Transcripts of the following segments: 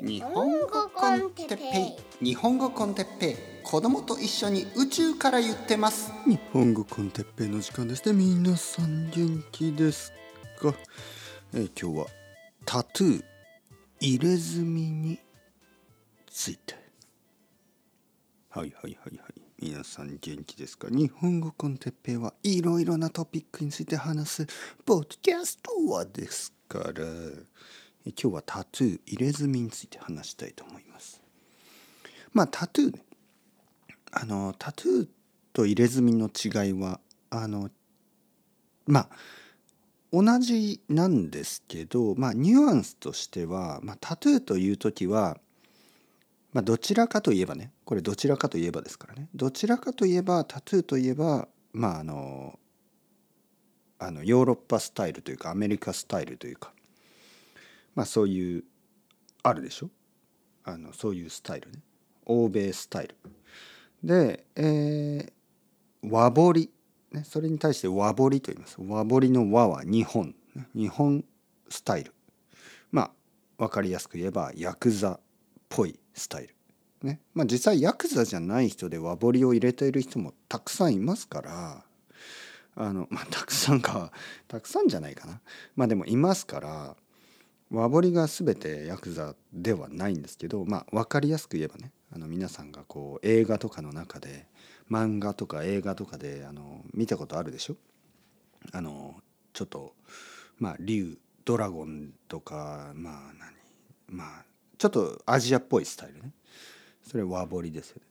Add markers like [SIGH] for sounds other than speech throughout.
日本語 con テッペイ。日本語 con テッペイ。子供と一緒に宇宙から言ってます。日本語 con テッペイの時間ですね。皆さん元気ですか、えー今日はタトゥー入れ墨について。はいはいはいはい。皆さん元気ですか？日本語 con テッペイはいろいろなトピックについて話すポッドキャストはですから。え今日はタトゥー入れ墨について話したいと思います。まあタトゥーあのタトゥーと入れ墨の違いはあのまあ同じなんですけど、まあ、ニュアンスとしては、まあ、タトゥーという時は、まあ、どちらかといえばねこれどちらかといえばですからね。どちらかといえばタトゥーといえばまああのあのヨーロッパスタイルというかアメリカスタイルというかまあそういうあるでしょ？あのそういうスタイルね。欧米スタイル。で、えー和彫り、ね、それに対して和彫りと言います。和彫りの和は日本日本スタイル。まあ分かりやすく言えばヤクザっぽいスタイルね。まあ実際ヤクザじゃない人で和彫りを入れている人もたくさんいますからあのまあたくさんかたくさんじゃないかな。まあでもいますから和彫りが全てヤクザではないんですけどまあ分かりやすく言えばねあの皆さんがこう映画とかの中で漫画とか映画とかであの見たことあるでしょ？あのちょっとまあ竜ドラゴンとかまあ何まあちょっとアジアっぽいスタイルねそれ和彫りですよね。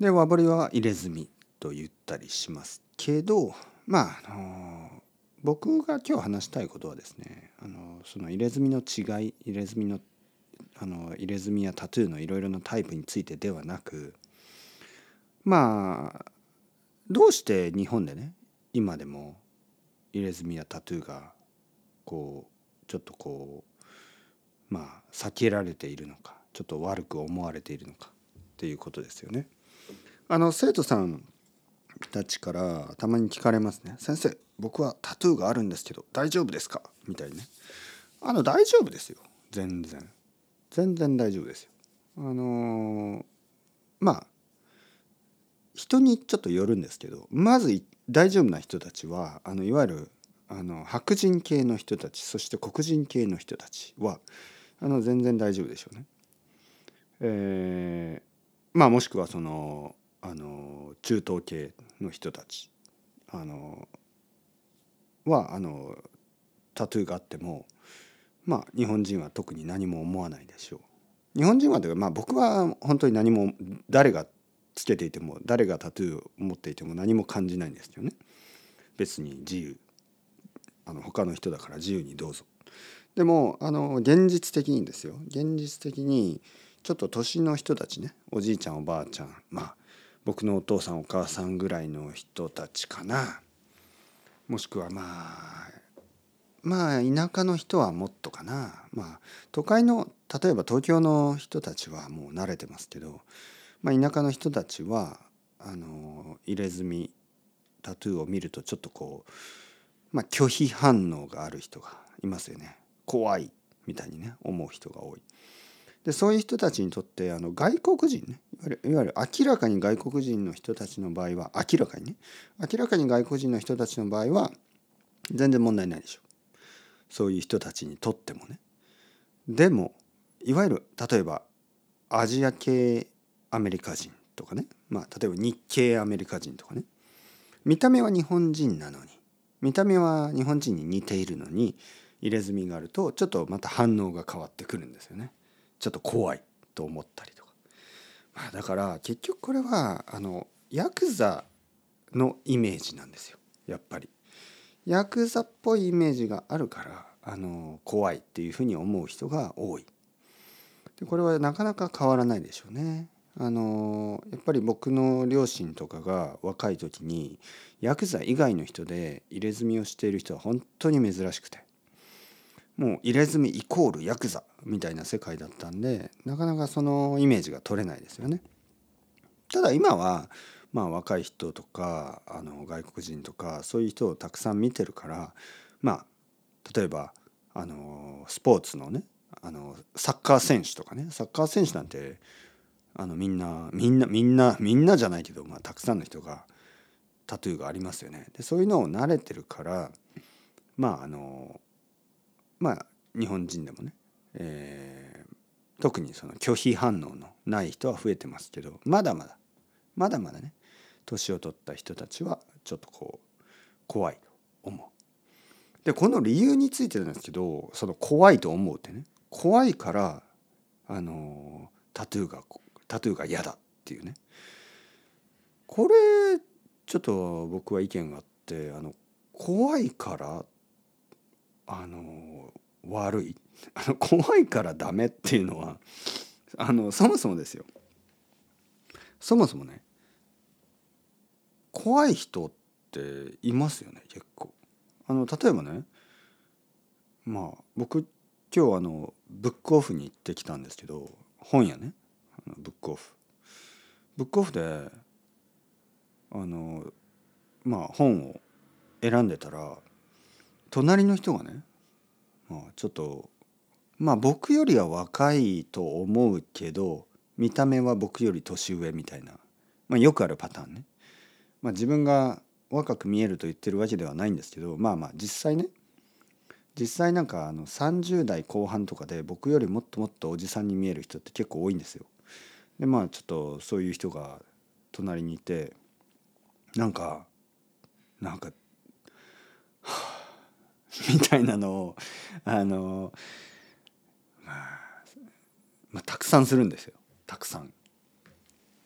で和彫りは入れ墨と言ったりしますけどまああの僕が今日話したいことはですねあのその入れ墨の違い入れ墨のあの入れ墨やタトゥーのいろいろなタイプについてではなくまあどうして日本でね今でも入れ墨やタトゥーがこうちょっとこうまあ避けられているのかちょっと悪く思われているのかっていうことですよね。あの生徒さんたちからたまに聞かれますね「先生僕はタトゥーがあるんですけど大丈夫ですか?」みたいにね。あの大丈夫ですよ全然全然大丈夫ですよ。あのーまあ人にちょっとよるんですけどまず大丈夫な人たちはあのいわゆるあの白人系の人たちそして黒人系の人たちはあの全然大丈夫でしょうね。えーまあもしくはそのあの中東系の人たちあのはあのタトゥーがあってもまあ日本人は特に何も思わないでしょう。日本人はというかまあ僕は本当に何も誰がつけていても誰がタトゥーを持っていても何も感じないんですよね。別に自由あの他の人だから自由にどうぞ。でもあの現実的にですよ現実的にちょっと年の人たちねおじいちゃんおばあちゃんまあ僕のお父さんお母さんぐらいの人たちかなもしくはまあまあ田舎の人はもっとかなまあ都会の例えば東京の人たちはもう慣れてますけど、まあ、田舎の人たちはあの入れ墨タトゥーを見るとちょっとこう、まあ、拒否反応がある人がいますよね怖いみたいにね思う人が多い。でそういう人たちにとってあの外国人ねいわゆるいわゆる明らかに外国人の人たちの場合は明らかにね明らかに外国人の人たちの場合は全然問題ないでしょ。うそういう人たちにとってもね。でもいわゆる例えばアジア系アメリカ人とかねまあ例えば日系アメリカ人とかね。見た目は日本人なのに見た目は日本人に似ているのに入れ墨があるとちょっとまた反応が変わってくるんですよね。ちょっと怖いと思ったりとか、まあ、だから結局これはあのヤクザのイメージなんですよやっぱり。ヤクザっぽいイメージがあるからあの怖いっていうふうに思う人が多い。でこれはなかなか変わらないでしょうね。あのやっぱり僕の両親とかが若い時にヤクザ以外の人で入れ墨をしている人は本当に珍しくてもう入れ墨イコールヤクザみたいな世界だったんでなかなかそのイメージが取れないですよね。ただ今はまあ若い人とかあの外国人とかそういう人をたくさん見てるからまあ例えばあのスポーツのねあのサッカー選手とかねサッカー選手なんてあのみんなみんなみんなみんなじゃないけど、まあ、たくさんの人がタトゥーがありますよね。でそういうのを慣れてるからまああのまあ日本人でもね、えー、特にその拒否反応のない人は増えてますけどまだまだまだまだね年を取った人たちはちょっとこう怖いと思う。でこの理由についてなんですけどその怖いと思うってね怖いからあのタトゥーがタトゥーが嫌だっていうねこれちょっと僕は意見があってあの怖いからあの悪い。[LAUGHS] あの怖いからダメっていうのはあのそもそもですよ。そもそもね怖い人っていますよね結構。あの例えばねまあ僕今日あのブックオフに行ってきたんですけど本屋ね。ブックオフ。ブックオフであのまあ本を選んでたら隣の人がね、まあ、ちょっとまあ僕よりは若いと思うけど見た目は僕より年上みたいな、まあ、よくあるパターンね。まあ、自分が若く見えると言ってるわけではないんですけどまあまあ実際ね実際なんかあの30代後半とかで僕よりもっともっとおじさんに見える人って結構多いんですよ。でまあちょっとそういう人が隣にいてなんかなんか、[LAUGHS] みたいなのをあの、まあ、まあたくさんするんですよ。たくさん。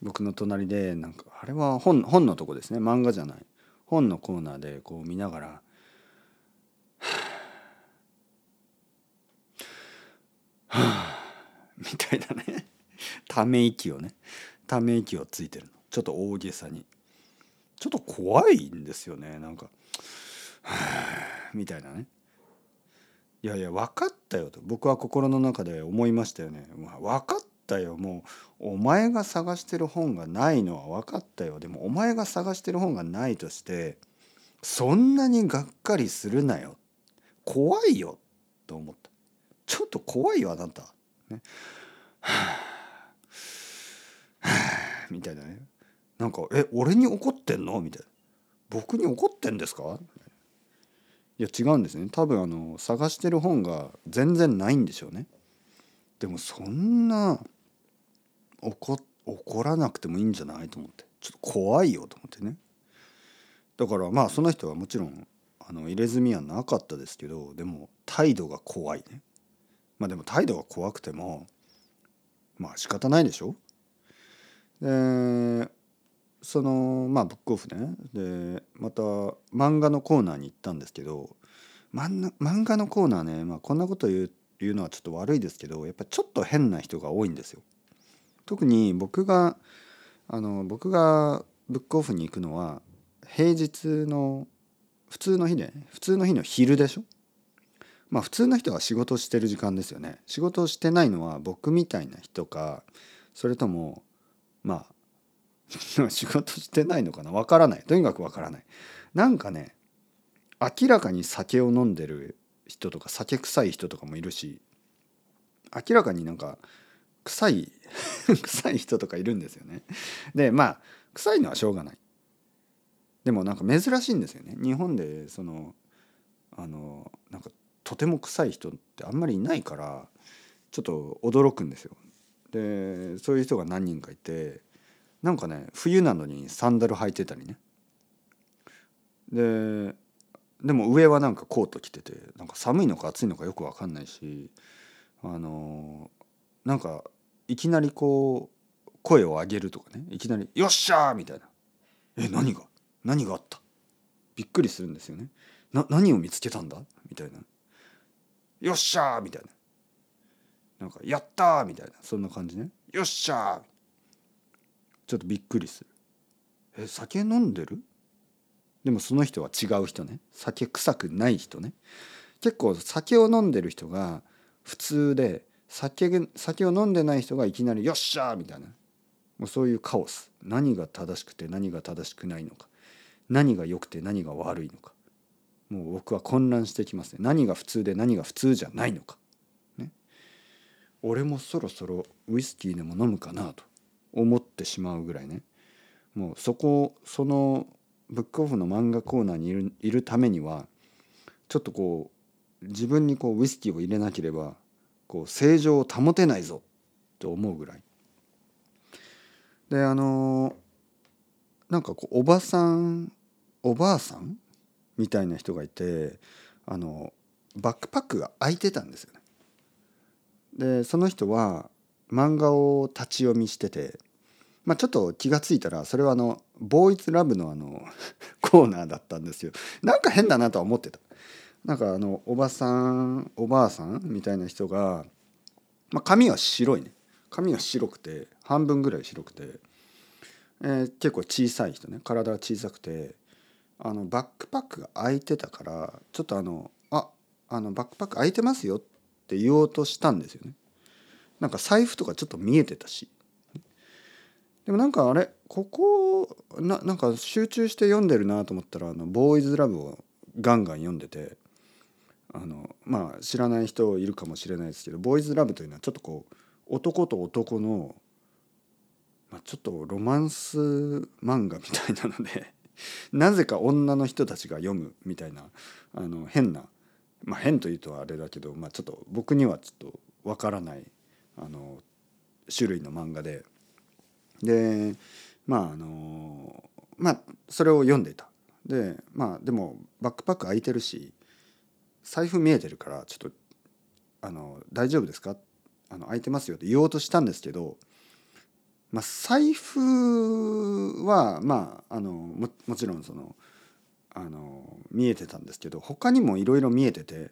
僕の隣でなんかあれは本本のとこですね。漫画じゃない。本のコーナーでこう見ながらはあ [SIGHS] みたいなね。ため息をね。ため息をついてるの。ちょっと大げさに。ちょっと怖いんですよね。なんかはあ [SIGHS] みたいなね。いやいや分かったよと。僕は心の中で思いましたよね、分かったよ。もうお前が探してる本がないのは分かったよ。でもお前が探してる本がないとしてそんなにがっかりするなよ。怖いよ。と思った。ちょっと怖いよあなた、ね。はあはあ、みたいなね。なんか「え俺に怒ってんの?」みたいな「僕に怒ってんですか?」いや違うんですね。多分あの探してる本が全然ないんでしょうね。でもそんな怒怒らなくてもいいんじゃないと思って。ちょっと怖いよと思ってね。だからまあその人はもちろんあの入れ墨はなかったですけどでも態度が怖いね。まあでも態度が怖くてもまあ仕方ないでしょ。でそのまあブックオフね。でまた漫画のコーナーに行ったんですけど漫画のコーナーね、まあ、こんなこと言う言うのはちょっと悪いですけどやっぱちょっと変な人が多いんですよ。特に僕があの僕がブックオフに行くのは平日の普通の日で、普通の日の昼でしょ？まあ普通の人は仕事してる時間ですよね。仕事をしてないのは僕みたいな人かそれともまあ [LAUGHS] 仕事してないのかな？わからない。とにかくわからない。なんかね明らかに酒を飲んでる人とか酒臭い人とかもいるし明らかになんか臭い [LAUGHS] 臭い人とかいるんですよね。でまあ臭いのはしょうがない。でもなんか珍しいんですよね。日本でそのあのなんかとても臭い人ってあんまりいないからちょっと驚くんですよ。でそういう人が何人かいてなんかね冬なのにサンダル履いてたりね。ででも上はなんかコート着ててなんか寒いのか暑いのかよく分かんないしあのなんかいきなりこう声を上げるとかねいきなり「よっしゃー!」みたいな「え何が？何があった?」びっくりするんですよね。な何を見つけたんだ？みたいな。よっしゃーみたいな。なんかやったーみたいな。そんな感じね。よっしゃー。ちょっとびっくりする。え酒飲んでる？でもその人は違う人ね。酒臭くない人ね。結構酒を飲んでる人が普通で酒酒を飲んでない人がいきなり「よっしゃ!」みたいな。もうそういうカオス。何が正しくて何が正しくないのか。何が良くて何が悪いのか。もう僕は混乱してきますね。何が普通で何が普通じゃないのか、ね、俺もそろそろウイスキーでも飲むかなと。思ってしまうぐらいねもうそこそのブックオフの漫画コーナーにいるいるためにはちょっとこう自分にこうウイスキーを入れなければこう正常を保てないぞと思うぐらいであのなんかこうおばさんおばあさんみたいな人がいてあのバックパックが開いてたんですよね。でその人は漫画を立ち読みしてて、まあ、ちょっと気が付いたらそれはあのボーイズラブのあの [LAUGHS] コーナーだったんですよ。なんか変だなとは思ってた。なんかあのおばさんおばあさんみたいな人が、まあ、髪は白いね髪は白くて半分ぐらい白くて、えー、結構小さい人ね体が小さくてあのバックパックが開いてたからちょっとあのああのバックパック開いてますよって言おうとしたんですよね。なんか財布とかちょっと見えてたし。でもなんかあれここななんか集中して読んでるなと思ったらあのボーイズラブをガンガン読んでてあのまあ知らない人いるかもしれないですけどボーイズラブというのはちょっとこう男と男の、まあ、ちょっとロマンス漫画みたいなので [LAUGHS] なぜか女の人たちが読むみたいなあの変なまあ変というとあれだけど、まあ、ちょっと僕にはちょっとわからないあの種類の漫画で。でまああのまあそれを読んでいた。でまあでもバックパック開いてるし財布見えてるからちょっとあの大丈夫ですか？あの空いてますよって言おうとしたんですけど、まあ、財布はまああのももちろんそのあの見えてたんですけど他にもいろいろ見えてて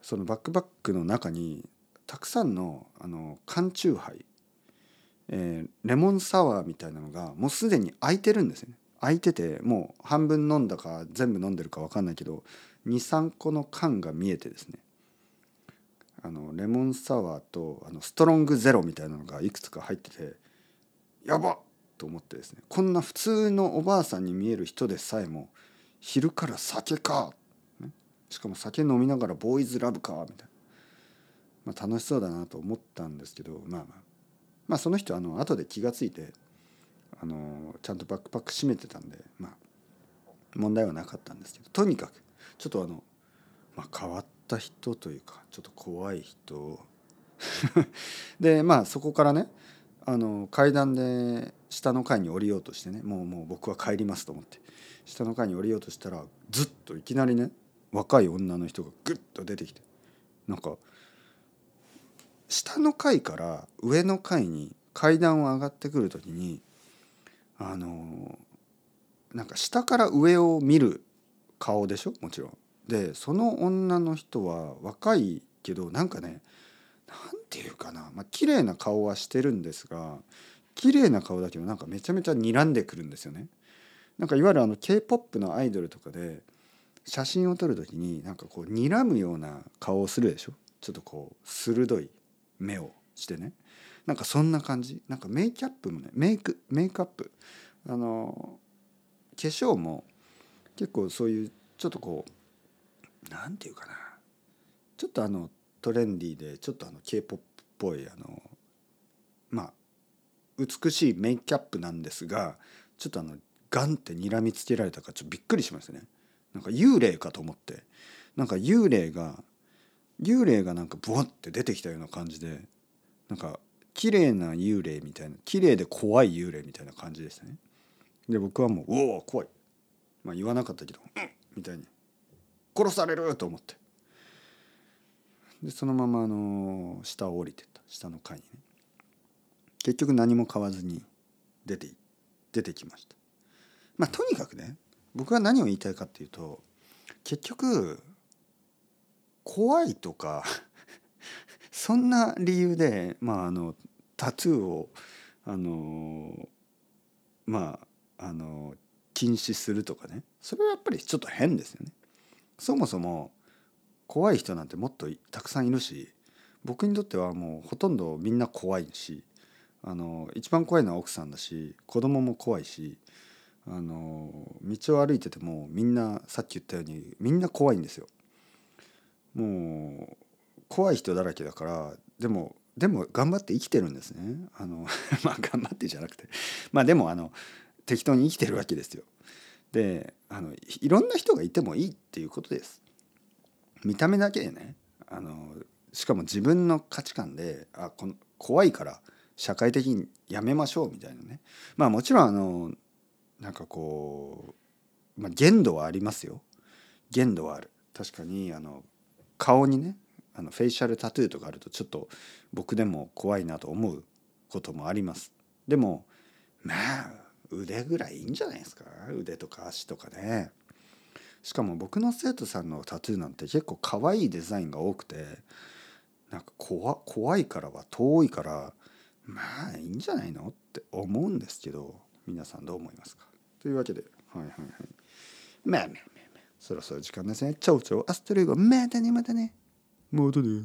そのバックパックの中にたくさんのあの缶チューハイ、えー、レモンサワーみたいなのがもうすでに空いてるんですよね。空いててもう半分飲んだか全部飲んでるか分かんないけど23個の缶が見えてですね。あのレモンサワーとあのストロングゼロみたいなのがいくつか入っててやばっと思ってですね。こんな普通のおばあさんに見える人でさえも昼から酒か、ね、しかも酒飲みながらボーイズラブかみたいな、まあ、楽しそうだなと思ったんですけどまあまあまあその人あの後で気が付いてあのちゃんとバックパック閉めてたんでまあ問題はなかったんですけどとにかくちょっとあの、まあ、変わった人というかちょっと怖い人。[LAUGHS] でまあそこからねあの階段で下の階に降りようとしてねもうもう僕は帰りますと思って下の階に降りようとしたらずっといきなりね若い女の人がグッと出てきてなんか下の階から上の階に階段を上がってくる時にあのなんか下から上を見る顔でしょ？もちろん。でその女の人は若いけどなんかね何て言うかなまあ綺麗な顔はしてるんですが綺麗な顔だけどなんかめちゃめちゃ睨んでくるんですよね。なんかいわゆるあの K-POP のアイドルとかで写真を撮る時になんかこう睨むような顔をするでしょ？ちょっとこう鋭い目をしてね。なんかそんな感じ。なんかメイキャップもねメイクメイクアップ。あの化粧も結構そういうちょっとこう何て言うかな。ちょっとあのトレンディーでちょっとあの k p o p っぽいあのまあ美しいメイキャップなんですがちょっとあのガンって睨みつけられたからちょっとびっくりしましたね。なんか幽霊かと思って。なんか幽霊が幽霊がなんかブワッて出てきたような感じでなんか綺麗な幽霊みたいな綺麗で怖い幽霊みたいな感じでしたね。で僕はもう「おお怖い」まあ言わなかったけど「うん」みたいに殺されると思って。でそのままあの下を降りてった。下の階にね。結局何も買わずに出て出てきました。まあとにかくね僕は何を言いたいかっていうと結局怖いとかそんな理由でまああのタトゥーをあのまああの禁止するとかねそれはやっぱりちょっと変ですよね。そもそも怖い人なんてもっとたくさんいるし僕にとってはもうほとんどみんな怖いしあの一番怖いのは奥さんだし子供も怖いしあの道を歩いててもみんなさっき言ったようにみんな怖いんですよ。もう怖い人だらけだからでもでも頑張って生きてるんですね。あの [LAUGHS] まあ頑張ってじゃなくて。まあでもあの適当に生きてるわけですよ。であのいろんな人がいてもいいっていうことです。見た目だけでねあのしかも自分の価値観であこの怖いから社会的にやめましょうみたいなね。まあもちろんあのなんかこう、まあ、限度はありますよ。限度はある。確かにあの顔にねあのフェイシャルタトゥーとかあるとちょっと僕でも怖いなと思うこともあります。でもまあ腕ぐらいいいんじゃないですか？腕とか足とかね。しかも僕の生徒さんのタトゥーなんて結構可愛いデザインが多くてなんか怖怖いからは遠いからまあいいんじゃないの？って思うんですけど皆さんどう思いますか？というわけではいはいはい。まあまあそろそろ時間ですね。ちょうちょうアストレイゴまたねまたね。またね。